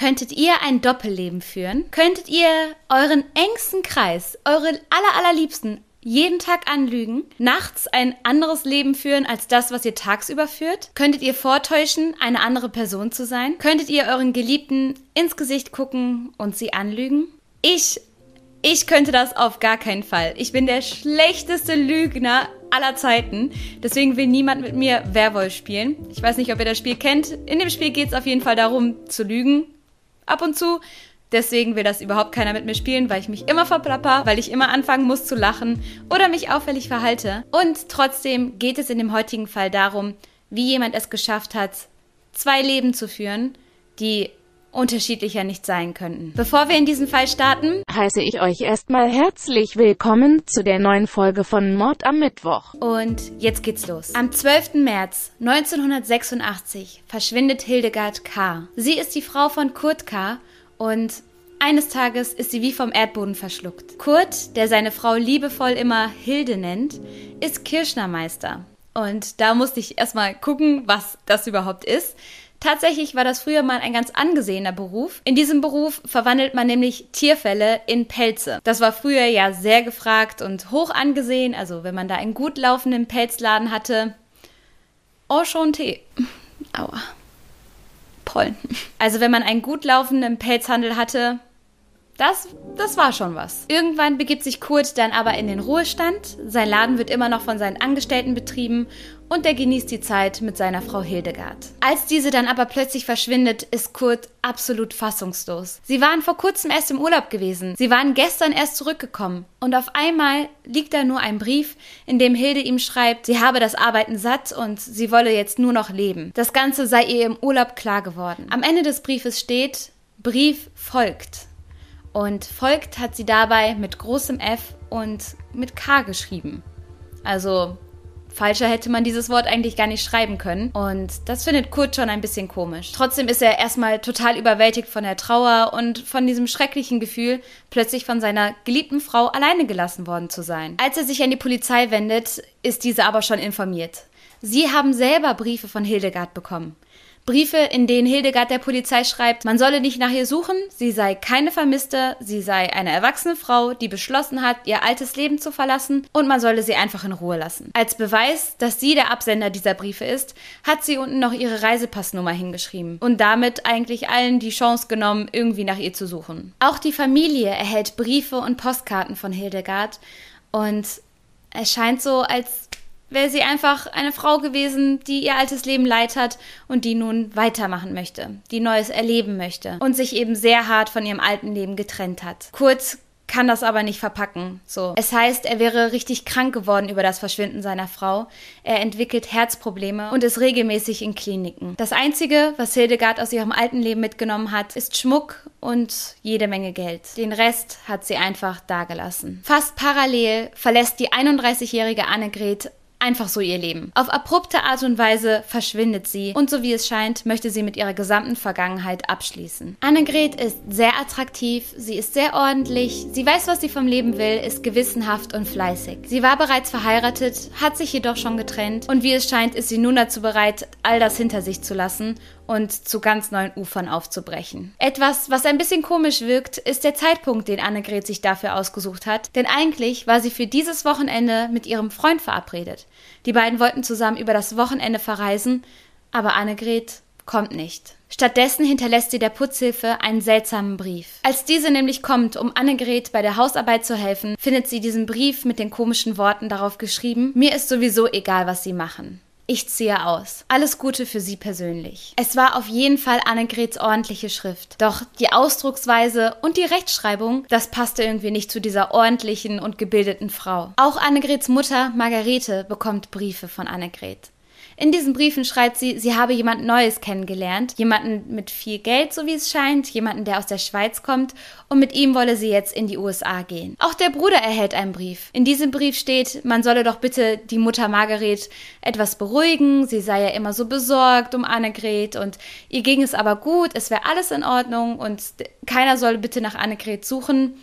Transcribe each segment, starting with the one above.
Könntet ihr ein Doppelleben führen? Könntet ihr euren engsten Kreis, eure aller, allerliebsten jeden Tag anlügen, nachts ein anderes Leben führen als das, was ihr tagsüber führt? Könntet ihr vortäuschen, eine andere Person zu sein? Könntet ihr euren Geliebten ins Gesicht gucken und sie anlügen? Ich, ich könnte das auf gar keinen Fall. Ich bin der schlechteste Lügner aller Zeiten. Deswegen will niemand mit mir Werwolf spielen. Ich weiß nicht, ob ihr das Spiel kennt. In dem Spiel geht es auf jeden Fall darum, zu lügen. Ab und zu. Deswegen will das überhaupt keiner mit mir spielen, weil ich mich immer verplapper, weil ich immer anfangen muss zu lachen oder mich auffällig verhalte. Und trotzdem geht es in dem heutigen Fall darum, wie jemand es geschafft hat, zwei Leben zu führen, die unterschiedlicher nicht sein könnten. Bevor wir in diesen Fall starten, heiße ich euch erstmal herzlich willkommen zu der neuen Folge von Mord am Mittwoch. Und jetzt geht's los. Am 12. März 1986 verschwindet Hildegard K. Sie ist die Frau von Kurt K. und eines Tages ist sie wie vom Erdboden verschluckt. Kurt, der seine Frau liebevoll immer Hilde nennt, ist Kirschnermeister. Und da musste ich erstmal gucken, was das überhaupt ist. Tatsächlich war das früher mal ein ganz angesehener Beruf. In diesem Beruf verwandelt man nämlich Tierfälle in Pelze. Das war früher ja sehr gefragt und hoch angesehen. Also wenn man da einen gut laufenden Pelzladen hatte. Oh, schon Tee. Aua. Pollen. Also wenn man einen gut laufenden Pelzhandel hatte, das, das war schon was. Irgendwann begibt sich Kurt dann aber in den Ruhestand. Sein Laden wird immer noch von seinen Angestellten betrieben und er genießt die Zeit mit seiner Frau Hildegard. Als diese dann aber plötzlich verschwindet, ist Kurt absolut fassungslos. Sie waren vor kurzem erst im Urlaub gewesen. Sie waren gestern erst zurückgekommen. Und auf einmal liegt da nur ein Brief, in dem Hilde ihm schreibt, sie habe das Arbeiten satt und sie wolle jetzt nur noch leben. Das Ganze sei ihr im Urlaub klar geworden. Am Ende des Briefes steht, Brief folgt. Und folgt hat sie dabei mit großem F und mit K geschrieben. Also falscher hätte man dieses Wort eigentlich gar nicht schreiben können. Und das findet Kurt schon ein bisschen komisch. Trotzdem ist er erstmal total überwältigt von der Trauer und von diesem schrecklichen Gefühl, plötzlich von seiner geliebten Frau alleine gelassen worden zu sein. Als er sich an die Polizei wendet, ist diese aber schon informiert. Sie haben selber Briefe von Hildegard bekommen. Briefe, in denen Hildegard der Polizei schreibt, man solle nicht nach ihr suchen, sie sei keine Vermisste, sie sei eine erwachsene Frau, die beschlossen hat, ihr altes Leben zu verlassen und man solle sie einfach in Ruhe lassen. Als Beweis, dass sie der Absender dieser Briefe ist, hat sie unten noch ihre Reisepassnummer hingeschrieben und damit eigentlich allen die Chance genommen, irgendwie nach ihr zu suchen. Auch die Familie erhält Briefe und Postkarten von Hildegard und es scheint so, als wäre sie einfach eine Frau gewesen, die ihr altes Leben leid hat und die nun weitermachen möchte, die Neues erleben möchte und sich eben sehr hart von ihrem alten Leben getrennt hat. Kurz kann das aber nicht verpacken. So. Es heißt, er wäre richtig krank geworden über das Verschwinden seiner Frau. Er entwickelt Herzprobleme und ist regelmäßig in Kliniken. Das Einzige, was Hildegard aus ihrem alten Leben mitgenommen hat, ist Schmuck und jede Menge Geld. Den Rest hat sie einfach dagelassen. Fast parallel verlässt die 31-jährige Annegret einfach so ihr Leben. Auf abrupte Art und Weise verschwindet sie und so wie es scheint, möchte sie mit ihrer gesamten Vergangenheit abschließen. Annegret ist sehr attraktiv, sie ist sehr ordentlich, sie weiß, was sie vom Leben will, ist gewissenhaft und fleißig. Sie war bereits verheiratet, hat sich jedoch schon getrennt und wie es scheint, ist sie nun dazu bereit, all das hinter sich zu lassen und zu ganz neuen Ufern aufzubrechen. Etwas, was ein bisschen komisch wirkt, ist der Zeitpunkt, den Annegret sich dafür ausgesucht hat, denn eigentlich war sie für dieses Wochenende mit ihrem Freund verabredet. Die beiden wollten zusammen über das Wochenende verreisen, aber Annegret kommt nicht. Stattdessen hinterlässt sie der Putzhilfe einen seltsamen Brief. Als diese nämlich kommt, um Annegret bei der Hausarbeit zu helfen, findet sie diesen Brief mit den komischen Worten darauf geschrieben, mir ist sowieso egal, was sie machen. Ich ziehe aus. Alles Gute für Sie persönlich. Es war auf jeden Fall Annegrets ordentliche Schrift. Doch die Ausdrucksweise und die Rechtschreibung, das passte irgendwie nicht zu dieser ordentlichen und gebildeten Frau. Auch Annegrets Mutter Margarete bekommt Briefe von Annegret. In diesen Briefen schreibt sie, sie habe jemand Neues kennengelernt, jemanden mit viel Geld, so wie es scheint, jemanden, der aus der Schweiz kommt, und mit ihm wolle sie jetzt in die USA gehen. Auch der Bruder erhält einen Brief. In diesem Brief steht, man solle doch bitte die Mutter Margaret etwas beruhigen, sie sei ja immer so besorgt um Annegret und ihr ging es aber gut, es wäre alles in Ordnung und keiner solle bitte nach Annegret suchen.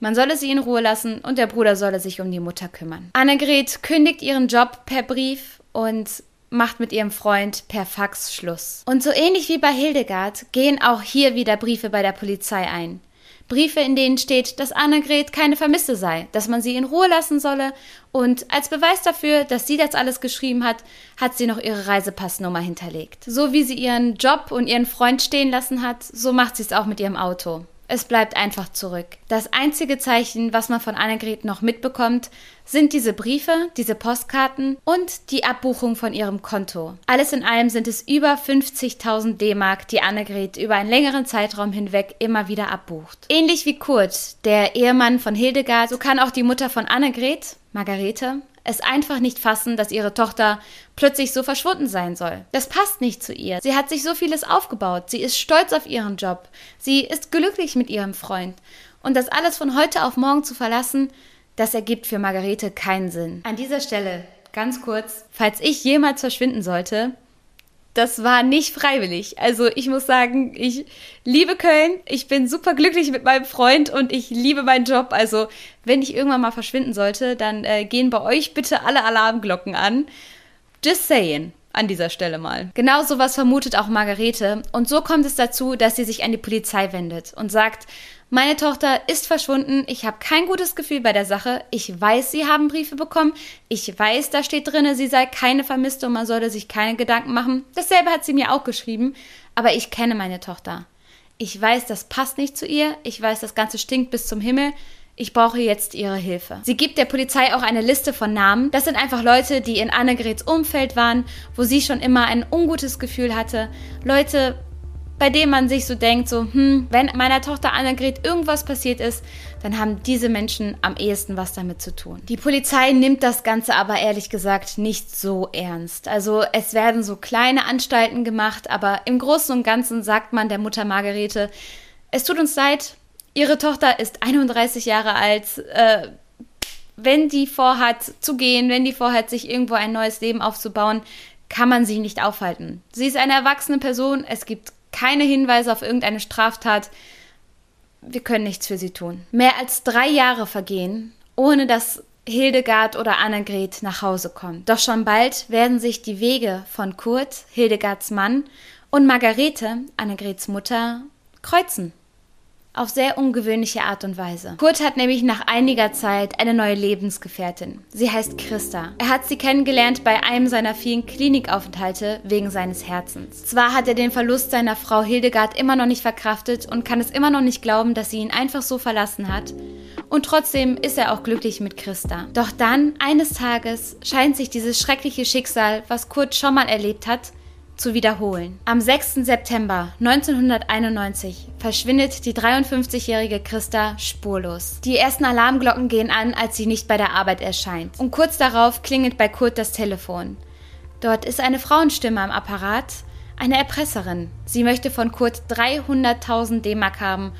Man solle sie in Ruhe lassen und der Bruder solle sich um die Mutter kümmern. Annegret kündigt ihren Job per Brief und macht mit ihrem Freund per Fax Schluss. Und so ähnlich wie bei Hildegard gehen auch hier wieder Briefe bei der Polizei ein. Briefe, in denen steht, dass Annegret keine Vermisste sei, dass man sie in Ruhe lassen solle und als Beweis dafür, dass sie das alles geschrieben hat, hat sie noch ihre Reisepassnummer hinterlegt. So wie sie ihren Job und ihren Freund stehen lassen hat, so macht sie es auch mit ihrem Auto. Es bleibt einfach zurück. Das einzige Zeichen, was man von Annegret noch mitbekommt, sind diese Briefe, diese Postkarten und die Abbuchung von ihrem Konto. Alles in allem sind es über 50.000 D-Mark, die Annegret über einen längeren Zeitraum hinweg immer wieder abbucht. Ähnlich wie Kurt, der Ehemann von Hildegard, so kann auch die Mutter von Annegret, Margarete, es einfach nicht fassen, dass ihre Tochter plötzlich so verschwunden sein soll. Das passt nicht zu ihr. Sie hat sich so vieles aufgebaut. Sie ist stolz auf ihren Job. Sie ist glücklich mit ihrem Freund. Und das alles von heute auf morgen zu verlassen, das ergibt für Margarete keinen Sinn. An dieser Stelle, ganz kurz, falls ich jemals verschwinden sollte, das war nicht freiwillig. Also ich muss sagen, ich liebe Köln, ich bin super glücklich mit meinem Freund und ich liebe meinen Job. Also wenn ich irgendwann mal verschwinden sollte, dann äh, gehen bei euch bitte alle Alarmglocken an. Just saying an dieser Stelle mal. Genau sowas vermutet auch Margarete und so kommt es dazu, dass sie sich an die Polizei wendet und sagt, meine Tochter ist verschwunden. Ich habe kein gutes Gefühl bei der Sache. Ich weiß, Sie haben Briefe bekommen. Ich weiß, da steht drin, sie sei keine Vermisste und man solle sich keine Gedanken machen. Dasselbe hat sie mir auch geschrieben. Aber ich kenne meine Tochter. Ich weiß, das passt nicht zu ihr. Ich weiß, das Ganze stinkt bis zum Himmel. Ich brauche jetzt Ihre Hilfe. Sie gibt der Polizei auch eine Liste von Namen. Das sind einfach Leute, die in Annegrets Umfeld waren, wo sie schon immer ein ungutes Gefühl hatte. Leute, bei dem man sich so denkt, so, hm, wenn meiner Tochter Annegret irgendwas passiert ist, dann haben diese Menschen am ehesten was damit zu tun. Die Polizei nimmt das Ganze aber ehrlich gesagt nicht so ernst. Also es werden so kleine Anstalten gemacht, aber im Großen und Ganzen sagt man der Mutter Margarete, es tut uns leid, ihre Tochter ist 31 Jahre alt, äh, wenn die vorhat zu gehen, wenn die vorhat, sich irgendwo ein neues Leben aufzubauen, kann man sie nicht aufhalten. Sie ist eine erwachsene Person, es gibt keine Hinweise auf irgendeine Straftat. Wir können nichts für sie tun. Mehr als drei Jahre vergehen, ohne dass Hildegard oder Annegret nach Hause kommen. Doch schon bald werden sich die Wege von Kurt, Hildegards Mann, und Margarete, Annegrets Mutter, kreuzen auf sehr ungewöhnliche Art und Weise. Kurt hat nämlich nach einiger Zeit eine neue Lebensgefährtin. Sie heißt Christa. Er hat sie kennengelernt bei einem seiner vielen Klinikaufenthalte wegen seines Herzens. Zwar hat er den Verlust seiner Frau Hildegard immer noch nicht verkraftet und kann es immer noch nicht glauben, dass sie ihn einfach so verlassen hat. Und trotzdem ist er auch glücklich mit Christa. Doch dann, eines Tages, scheint sich dieses schreckliche Schicksal, was Kurt schon mal erlebt hat, zu wiederholen. Am 6. September 1991 verschwindet die 53-jährige Christa spurlos. Die ersten Alarmglocken gehen an, als sie nicht bei der Arbeit erscheint. Und kurz darauf klingelt bei Kurt das Telefon. Dort ist eine Frauenstimme am Apparat, eine Erpresserin. Sie möchte von Kurt 300.000 D-Mark haben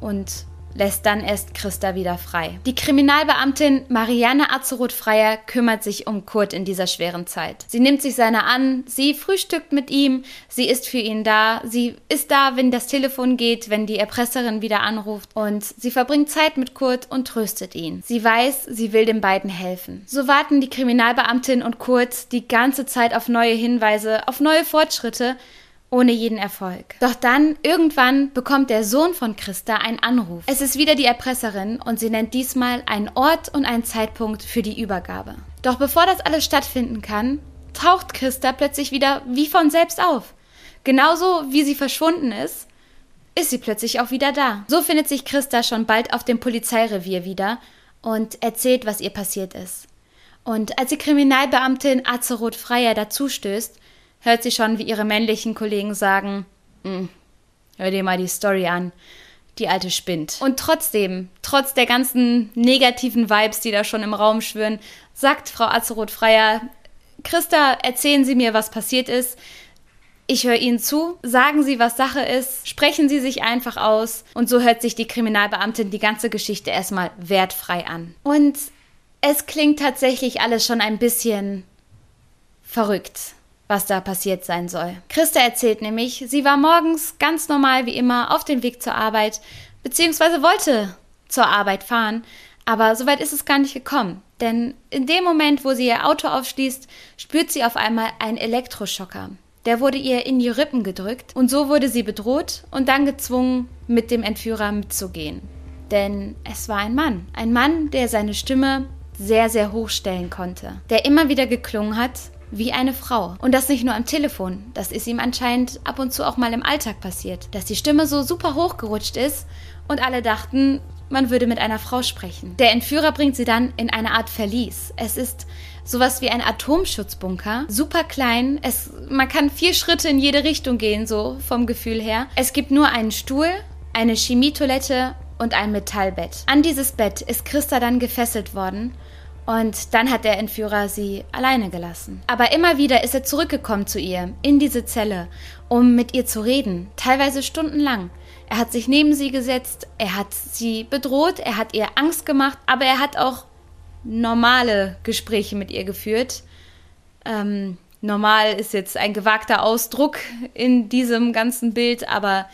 und lässt dann erst Christa wieder frei. Die Kriminalbeamtin Marianne Azeroth-Freier kümmert sich um Kurt in dieser schweren Zeit. Sie nimmt sich seiner an, sie frühstückt mit ihm, sie ist für ihn da, sie ist da, wenn das Telefon geht, wenn die Erpresserin wieder anruft und sie verbringt Zeit mit Kurt und tröstet ihn. Sie weiß, sie will den beiden helfen. So warten die Kriminalbeamtin und Kurt die ganze Zeit auf neue Hinweise, auf neue Fortschritte, ohne jeden Erfolg. Doch dann, irgendwann, bekommt der Sohn von Christa einen Anruf. Es ist wieder die Erpresserin und sie nennt diesmal einen Ort und einen Zeitpunkt für die Übergabe. Doch bevor das alles stattfinden kann, taucht Christa plötzlich wieder wie von selbst auf. Genauso wie sie verschwunden ist, ist sie plötzlich auch wieder da. So findet sich Christa schon bald auf dem Polizeirevier wieder und erzählt, was ihr passiert ist. Und als die Kriminalbeamtin Azeroth Freier dazustößt, hört sie schon, wie ihre männlichen Kollegen sagen, hm, hör dir mal die Story an. Die alte spinnt. Und trotzdem, trotz der ganzen negativen Vibes, die da schon im Raum schwören, sagt Frau Azeroth-Freier, Christa, erzählen Sie mir, was passiert ist. Ich höre Ihnen zu, sagen Sie, was Sache ist, sprechen Sie sich einfach aus. Und so hört sich die Kriminalbeamtin die ganze Geschichte erstmal wertfrei an. Und es klingt tatsächlich alles schon ein bisschen verrückt was da passiert sein soll. Christa erzählt nämlich, sie war morgens ganz normal wie immer auf dem Weg zur Arbeit, beziehungsweise wollte zur Arbeit fahren, Aber soweit ist es gar nicht gekommen. Denn in dem Moment, wo sie ihr Auto aufschließt, spürt sie auf einmal einen Elektroschocker. Der wurde ihr in die Rippen gedrückt und so wurde sie bedroht und dann gezwungen, mit dem Entführer mitzugehen. Denn es war ein Mann. Ein Mann, der seine Stimme sehr, sehr hoch stellen konnte. Der immer wieder geklungen hat wie eine Frau. Und das nicht nur am Telefon. Das ist ihm anscheinend ab und zu auch mal im Alltag passiert. Dass die Stimme so super hochgerutscht ist und alle dachten, man würde mit einer Frau sprechen. Der Entführer bringt sie dann in eine Art Verlies. Es ist sowas wie ein Atomschutzbunker, super klein. Es, man kann vier Schritte in jede Richtung gehen, so vom Gefühl her. Es gibt nur einen Stuhl, eine Chemietoilette und ein Metallbett. An dieses Bett ist Christa dann gefesselt worden und dann hat der Entführer sie alleine gelassen. Aber immer wieder ist er zurückgekommen zu ihr, in diese Zelle, um mit ihr zu reden, teilweise stundenlang. Er hat sich neben sie gesetzt, er hat sie bedroht, er hat ihr Angst gemacht, aber er hat auch normale Gespräche mit ihr geführt. Ähm, normal ist jetzt ein gewagter Ausdruck in diesem ganzen Bild, aber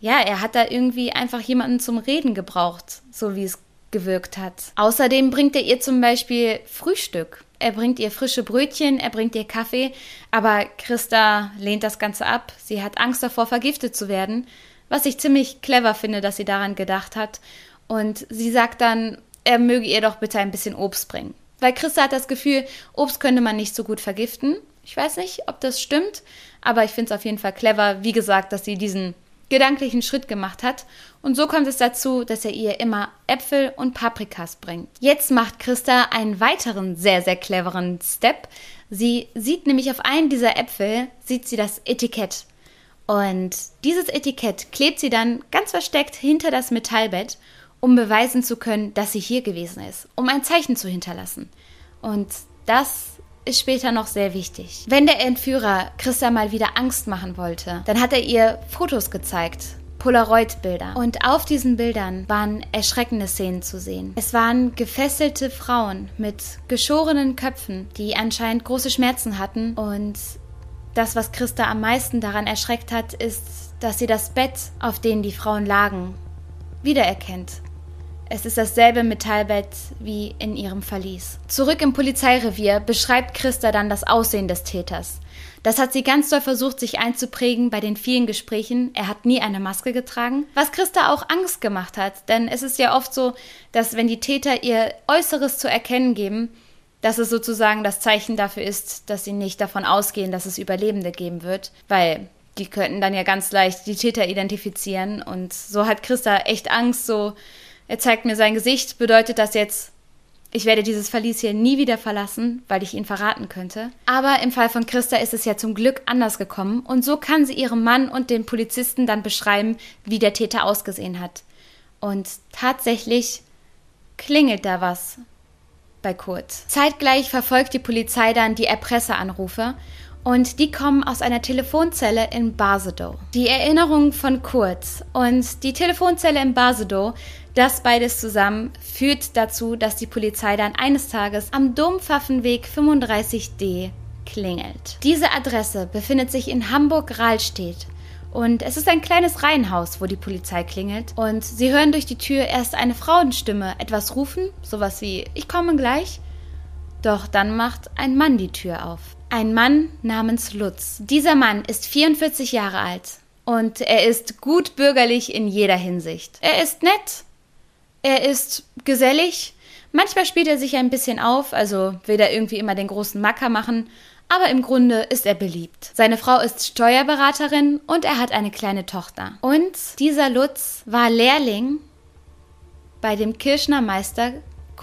ja, er hat da irgendwie einfach jemanden zum Reden gebraucht, so wie es gewirkt hat. Außerdem bringt er ihr zum Beispiel Frühstück. Er bringt ihr frische Brötchen, er bringt ihr Kaffee, aber Christa lehnt das Ganze ab. Sie hat Angst davor, vergiftet zu werden, was ich ziemlich clever finde, dass sie daran gedacht hat. Und sie sagt dann, er möge ihr doch bitte ein bisschen Obst bringen. Weil Christa hat das Gefühl, Obst könnte man nicht so gut vergiften. Ich weiß nicht, ob das stimmt, aber ich finde es auf jeden Fall clever, wie gesagt, dass sie diesen gedanklichen Schritt gemacht hat. Und so kommt es dazu, dass er ihr immer Äpfel und Paprikas bringt. Jetzt macht Christa einen weiteren sehr, sehr cleveren Step. Sie sieht nämlich auf einen dieser Äpfel, sieht sie das Etikett. Und dieses Etikett klebt sie dann ganz versteckt hinter das Metallbett, um beweisen zu können, dass sie hier gewesen ist, um ein Zeichen zu hinterlassen. Und das ist später noch sehr wichtig. Wenn der Entführer Christa mal wieder Angst machen wollte, dann hat er ihr Fotos gezeigt. Polaroid-Bilder. Und auf diesen Bildern waren erschreckende Szenen zu sehen. Es waren gefesselte Frauen mit geschorenen Köpfen, die anscheinend große Schmerzen hatten. Und das, was Christa am meisten daran erschreckt hat, ist, dass sie das Bett, auf dem die Frauen lagen, wiedererkennt. Es ist dasselbe Metallbett wie in ihrem Verlies. Zurück im Polizeirevier beschreibt Christa dann das Aussehen des Täters. Das hat sie ganz doll versucht, sich einzuprägen bei den vielen Gesprächen. Er hat nie eine Maske getragen. Was Christa auch Angst gemacht hat, denn es ist ja oft so, dass wenn die Täter ihr Äußeres zu erkennen geben, dass es sozusagen das Zeichen dafür ist, dass sie nicht davon ausgehen, dass es Überlebende geben wird, weil die könnten dann ja ganz leicht die Täter identifizieren und so hat Christa echt Angst, so er zeigt mir sein Gesicht, bedeutet das jetzt, ich werde dieses Verlies hier nie wieder verlassen, weil ich ihn verraten könnte. Aber im Fall von Christa ist es ja zum Glück anders gekommen und so kann sie ihrem Mann und den Polizisten dann beschreiben, wie der Täter ausgesehen hat. Und tatsächlich klingelt da was bei Kurt. Zeitgleich verfolgt die Polizei dann die Erpresseranrufe und die kommen aus einer Telefonzelle in Basedow. Die Erinnerung von Kurt und die Telefonzelle in Basedow das beides zusammen führt dazu, dass die Polizei dann eines Tages am Dompfaffenweg 35d klingelt. Diese Adresse befindet sich in Hamburg-Rahlstedt und es ist ein kleines Reihenhaus, wo die Polizei klingelt. Und sie hören durch die Tür erst eine Frauenstimme etwas rufen, sowas wie Ich komme gleich. Doch dann macht ein Mann die Tür auf. Ein Mann namens Lutz. Dieser Mann ist 44 Jahre alt und er ist gut bürgerlich in jeder Hinsicht. Er ist nett, er ist gesellig. Manchmal spielt er sich ein bisschen auf, also will er irgendwie immer den großen Macker machen, aber im Grunde ist er beliebt. Seine Frau ist Steuerberaterin und er hat eine kleine Tochter. Und dieser Lutz war Lehrling bei dem Kirschnermeister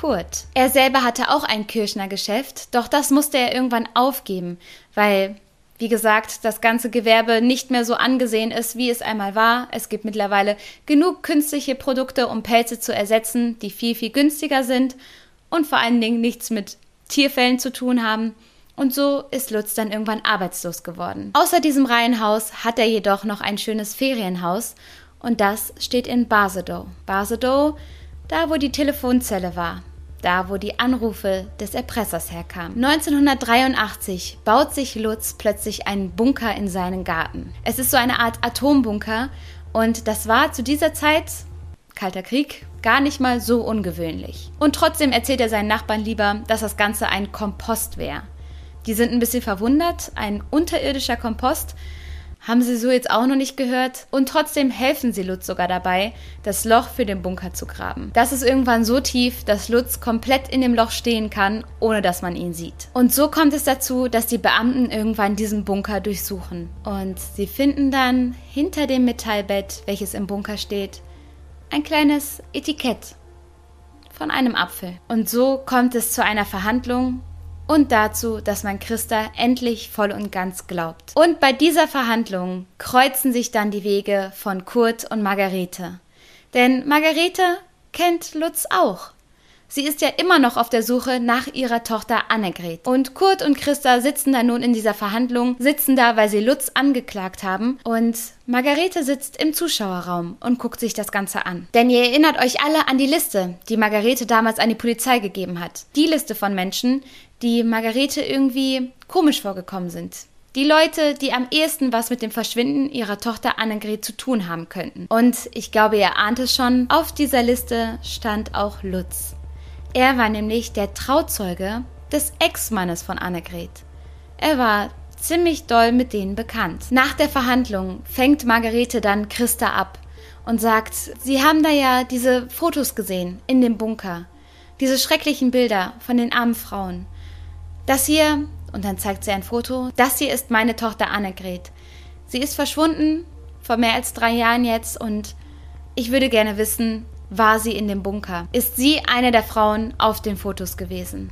Kurt. Er selber hatte auch ein Kirschnergeschäft, doch das musste er irgendwann aufgeben, weil wie gesagt, das ganze Gewerbe nicht mehr so angesehen ist, wie es einmal war. Es gibt mittlerweile genug künstliche Produkte, um Pelze zu ersetzen, die viel, viel günstiger sind und vor allen Dingen nichts mit Tierfällen zu tun haben. Und so ist Lutz dann irgendwann arbeitslos geworden. Außer diesem Reihenhaus hat er jedoch noch ein schönes Ferienhaus und das steht in Basedow. Basedow, da wo die Telefonzelle war da wo die Anrufe des Erpressers herkamen. 1983 baut sich Lutz plötzlich einen Bunker in seinen Garten. Es ist so eine Art Atombunker und das war zu dieser Zeit Kalter Krieg, gar nicht mal so ungewöhnlich. Und trotzdem erzählt er seinen Nachbarn lieber, dass das Ganze ein Kompost wäre. Die sind ein bisschen verwundert, ein unterirdischer Kompost, haben sie so jetzt auch noch nicht gehört. Und trotzdem helfen sie Lutz sogar dabei, das Loch für den Bunker zu graben. Das ist irgendwann so tief, dass Lutz komplett in dem Loch stehen kann, ohne dass man ihn sieht. Und so kommt es dazu, dass die Beamten irgendwann diesen Bunker durchsuchen. Und sie finden dann hinter dem Metallbett, welches im Bunker steht, ein kleines Etikett von einem Apfel. Und so kommt es zu einer Verhandlung und dazu, dass man Christa endlich voll und ganz glaubt. Und bei dieser Verhandlung kreuzen sich dann die Wege von Kurt und Margarete. Denn Margarete kennt Lutz auch. Sie ist ja immer noch auf der Suche nach ihrer Tochter Annegret. Und Kurt und Christa sitzen da nun in dieser Verhandlung, sitzen da, weil sie Lutz angeklagt haben. Und Margarete sitzt im Zuschauerraum und guckt sich das Ganze an. Denn ihr erinnert euch alle an die Liste, die Margarete damals an die Polizei gegeben hat. Die Liste von Menschen, die Margarete irgendwie komisch vorgekommen sind. Die Leute, die am ehesten was mit dem Verschwinden ihrer Tochter Annegret zu tun haben könnten. Und ich glaube, ihr ahnt es schon, auf dieser Liste stand auch Lutz. Er war nämlich der Trauzeuge des Ex-Mannes von Annegret. Er war ziemlich doll mit denen bekannt. Nach der Verhandlung fängt Margarete dann Christa ab und sagt, sie haben da ja diese Fotos gesehen in dem Bunker. Diese schrecklichen Bilder von den armen Frauen. Das hier, und dann zeigt sie ein Foto, das hier ist meine Tochter Annegret. Sie ist verschwunden vor mehr als drei Jahren jetzt und ich würde gerne wissen, war sie in dem Bunker? Ist sie eine der Frauen auf den Fotos gewesen?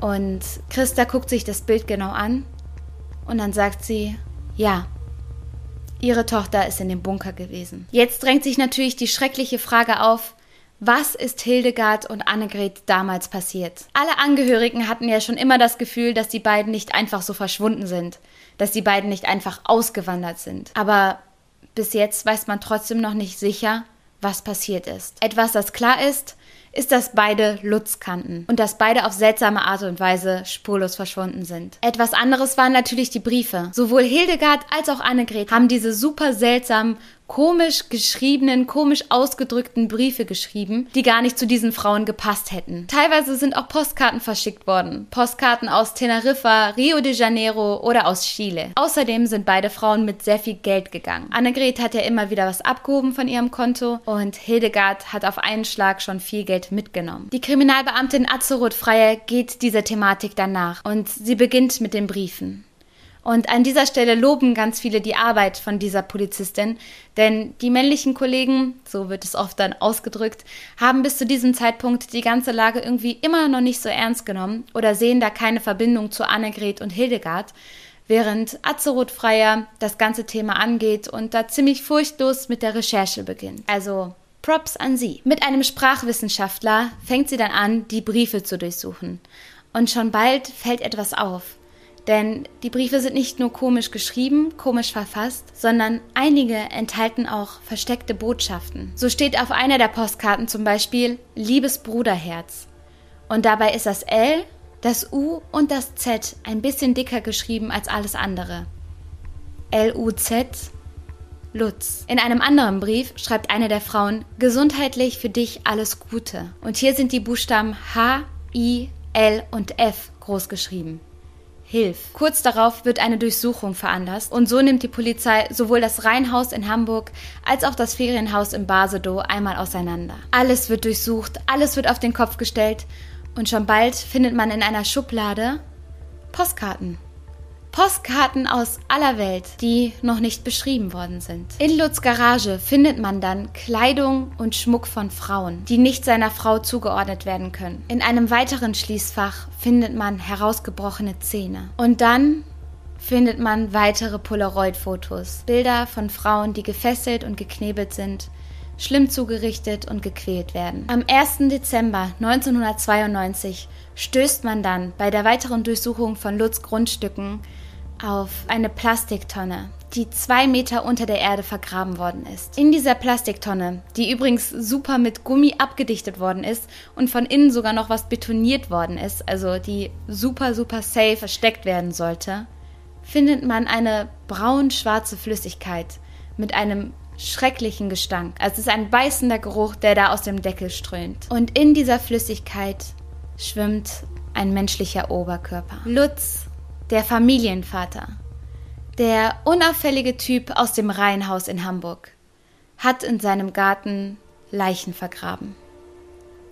Und Christa guckt sich das Bild genau an und dann sagt sie, ja, ihre Tochter ist in dem Bunker gewesen. Jetzt drängt sich natürlich die schreckliche Frage auf, was ist Hildegard und Annegret damals passiert? Alle Angehörigen hatten ja schon immer das Gefühl, dass die beiden nicht einfach so verschwunden sind, dass die beiden nicht einfach ausgewandert sind. Aber bis jetzt weiß man trotzdem noch nicht sicher, was passiert ist. Etwas, das klar ist, ist, dass beide Lutz kannten und dass beide auf seltsame Art und Weise spurlos verschwunden sind. Etwas anderes waren natürlich die Briefe. Sowohl Hildegard als auch Annegret haben diese super seltsamen komisch geschriebenen, komisch ausgedrückten Briefe geschrieben, die gar nicht zu diesen Frauen gepasst hätten. Teilweise sind auch Postkarten verschickt worden. Postkarten aus Teneriffa, Rio de Janeiro oder aus Chile. Außerdem sind beide Frauen mit sehr viel Geld gegangen. Annegret hat ja immer wieder was abgehoben von ihrem Konto und Hildegard hat auf einen Schlag schon viel Geld mitgenommen. Die Kriminalbeamtin Azeroth Freier geht dieser Thematik danach und sie beginnt mit den Briefen. Und an dieser Stelle loben ganz viele die Arbeit von dieser Polizistin, denn die männlichen Kollegen, so wird es oft dann ausgedrückt, haben bis zu diesem Zeitpunkt die ganze Lage irgendwie immer noch nicht so ernst genommen oder sehen da keine Verbindung zu Annegret und Hildegard, während Azeroth Freier das ganze Thema angeht und da ziemlich furchtlos mit der Recherche beginnt. Also Props an sie. Mit einem Sprachwissenschaftler fängt sie dann an, die Briefe zu durchsuchen. Und schon bald fällt etwas auf. Denn die Briefe sind nicht nur komisch geschrieben, komisch verfasst, sondern einige enthalten auch versteckte Botschaften. So steht auf einer der Postkarten zum Beispiel Liebes Bruderherz. Und dabei ist das L, das U und das Z ein bisschen dicker geschrieben als alles andere. L-U-Z Lutz. In einem anderen Brief schreibt eine der Frauen Gesundheitlich für dich alles Gute. Und hier sind die Buchstaben H, I, L und F groß geschrieben. Hilf. Kurz darauf wird eine Durchsuchung veranlasst und so nimmt die Polizei sowohl das Reihenhaus in Hamburg als auch das Ferienhaus in Basedow einmal auseinander. Alles wird durchsucht, alles wird auf den Kopf gestellt und schon bald findet man in einer Schublade Postkarten. Postkarten aus aller Welt, die noch nicht beschrieben worden sind. In Lutz Garage findet man dann Kleidung und Schmuck von Frauen, die nicht seiner Frau zugeordnet werden können. In einem weiteren Schließfach findet man herausgebrochene Zähne. Und dann findet man weitere Polaroid-Fotos, Bilder von Frauen, die gefesselt und geknebelt sind, schlimm zugerichtet und gequält werden. Am 1. Dezember 1992 stößt man dann bei der weiteren Durchsuchung von Lutz Grundstücken auf eine Plastiktonne, die zwei Meter unter der Erde vergraben worden ist. In dieser Plastiktonne, die übrigens super mit Gummi abgedichtet worden ist und von innen sogar noch was betoniert worden ist, also die super, super safe versteckt werden sollte, findet man eine braun-schwarze Flüssigkeit mit einem schrecklichen Gestank. Also es ist ein beißender Geruch, der da aus dem Deckel strömt. Und in dieser Flüssigkeit schwimmt ein menschlicher Oberkörper. Lutz, der Familienvater, der unauffällige Typ aus dem Reihenhaus in Hamburg, hat in seinem Garten Leichen vergraben.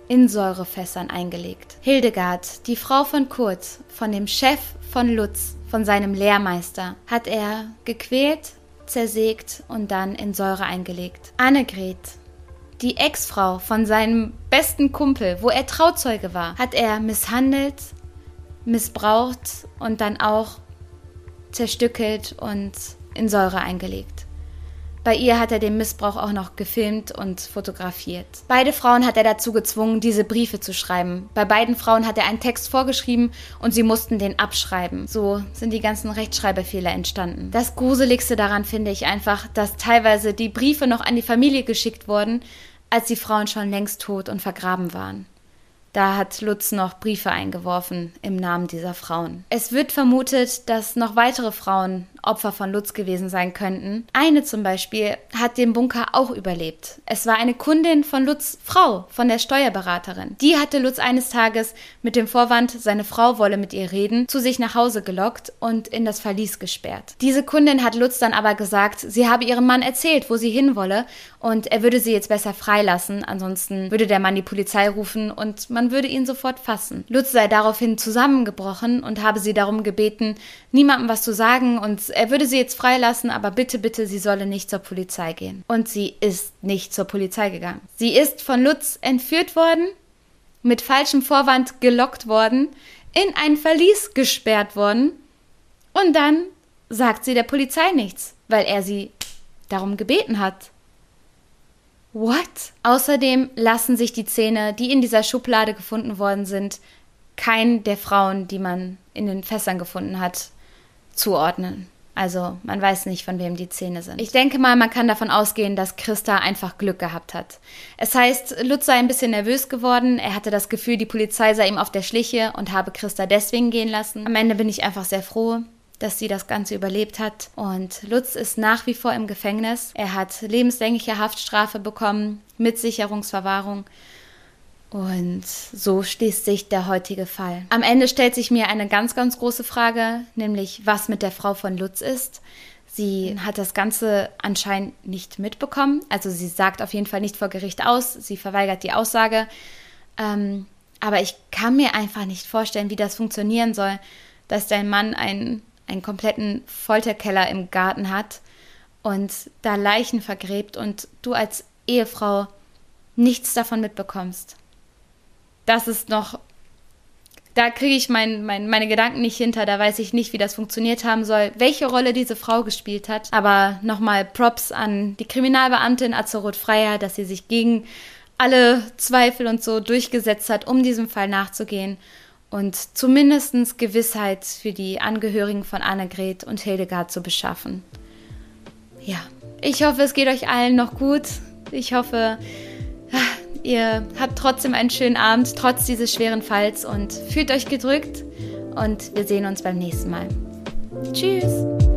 In Säurefässern eingelegt. Hildegard, die Frau von Kurt, von dem Chef von Lutz, von seinem Lehrmeister, hat er gequält, zersägt und dann in Säure eingelegt. Annegret, die Ex-Frau von seinem besten Kumpel, wo er Trauzeuge war, hat er misshandelt, missbraucht und dann auch zerstückelt und in Säure eingelegt. Bei ihr hat er den Missbrauch auch noch gefilmt und fotografiert. Beide Frauen hat er dazu gezwungen, diese Briefe zu schreiben. Bei beiden Frauen hat er einen Text vorgeschrieben und sie mussten den abschreiben. So sind die ganzen Rechtschreibfehler entstanden. Das Gruseligste daran finde ich einfach, dass teilweise die Briefe noch an die Familie geschickt wurden, als die Frauen schon längst tot und vergraben waren. Da hat Lutz noch Briefe eingeworfen im Namen dieser Frauen. Es wird vermutet, dass noch weitere Frauen Opfer von Lutz gewesen sein könnten. Eine zum Beispiel hat den Bunker auch überlebt. Es war eine Kundin von Lutz Frau, von der Steuerberaterin. Die hatte Lutz eines Tages mit dem Vorwand, seine Frau wolle mit ihr reden, zu sich nach Hause gelockt und in das Verlies gesperrt. Diese Kundin hat Lutz dann aber gesagt, sie habe ihrem Mann erzählt, wo sie hin wolle und er würde sie jetzt besser freilassen, ansonsten würde der Mann die Polizei rufen und man würde ihn sofort fassen. Lutz sei daraufhin zusammengebrochen und habe sie darum gebeten, niemandem was zu sagen und er würde sie jetzt freilassen, aber bitte, bitte, sie solle nicht zur Polizei gehen. Und sie ist nicht zur Polizei gegangen. Sie ist von Lutz entführt worden, mit falschem Vorwand gelockt worden, in ein Verlies gesperrt worden und dann sagt sie der Polizei nichts, weil er sie darum gebeten hat. What? Außerdem lassen sich die Zähne, die in dieser Schublade gefunden worden sind, kein der Frauen, die man in den Fässern gefunden hat, zuordnen. Also man weiß nicht, von wem die Zähne sind. Ich denke mal, man kann davon ausgehen, dass Christa einfach Glück gehabt hat. Es heißt, Lutz sei ein bisschen nervös geworden. Er hatte das Gefühl, die Polizei sei ihm auf der Schliche und habe Christa deswegen gehen lassen. Am Ende bin ich einfach sehr froh, dass sie das Ganze überlebt hat. Und Lutz ist nach wie vor im Gefängnis. Er hat lebenslängliche Haftstrafe bekommen mit Sicherungsverwahrung. Und so schließt sich der heutige Fall. Am Ende stellt sich mir eine ganz, ganz große Frage, nämlich was mit der Frau von Lutz ist. Sie hat das Ganze anscheinend nicht mitbekommen. Also sie sagt auf jeden Fall nicht vor Gericht aus. Sie verweigert die Aussage. Ähm, aber ich kann mir einfach nicht vorstellen, wie das funktionieren soll, dass dein Mann einen, einen kompletten Folterkeller im Garten hat und da Leichen vergräbt und du als Ehefrau nichts davon mitbekommst das ist noch, da kriege ich mein, mein, meine Gedanken nicht hinter, da weiß ich nicht, wie das funktioniert haben soll, welche Rolle diese Frau gespielt hat. Aber nochmal Props an die Kriminalbeamtin Azeroth Freier, dass sie sich gegen alle Zweifel und so durchgesetzt hat, um diesem Fall nachzugehen und zumindest Gewissheit für die Angehörigen von Annegret und Hildegard zu beschaffen. Ja, ich hoffe, es geht euch allen noch gut. Ich hoffe, Ihr habt trotzdem einen schönen Abend, trotz dieses schweren Falls und fühlt euch gedrückt und wir sehen uns beim nächsten Mal. Tschüss!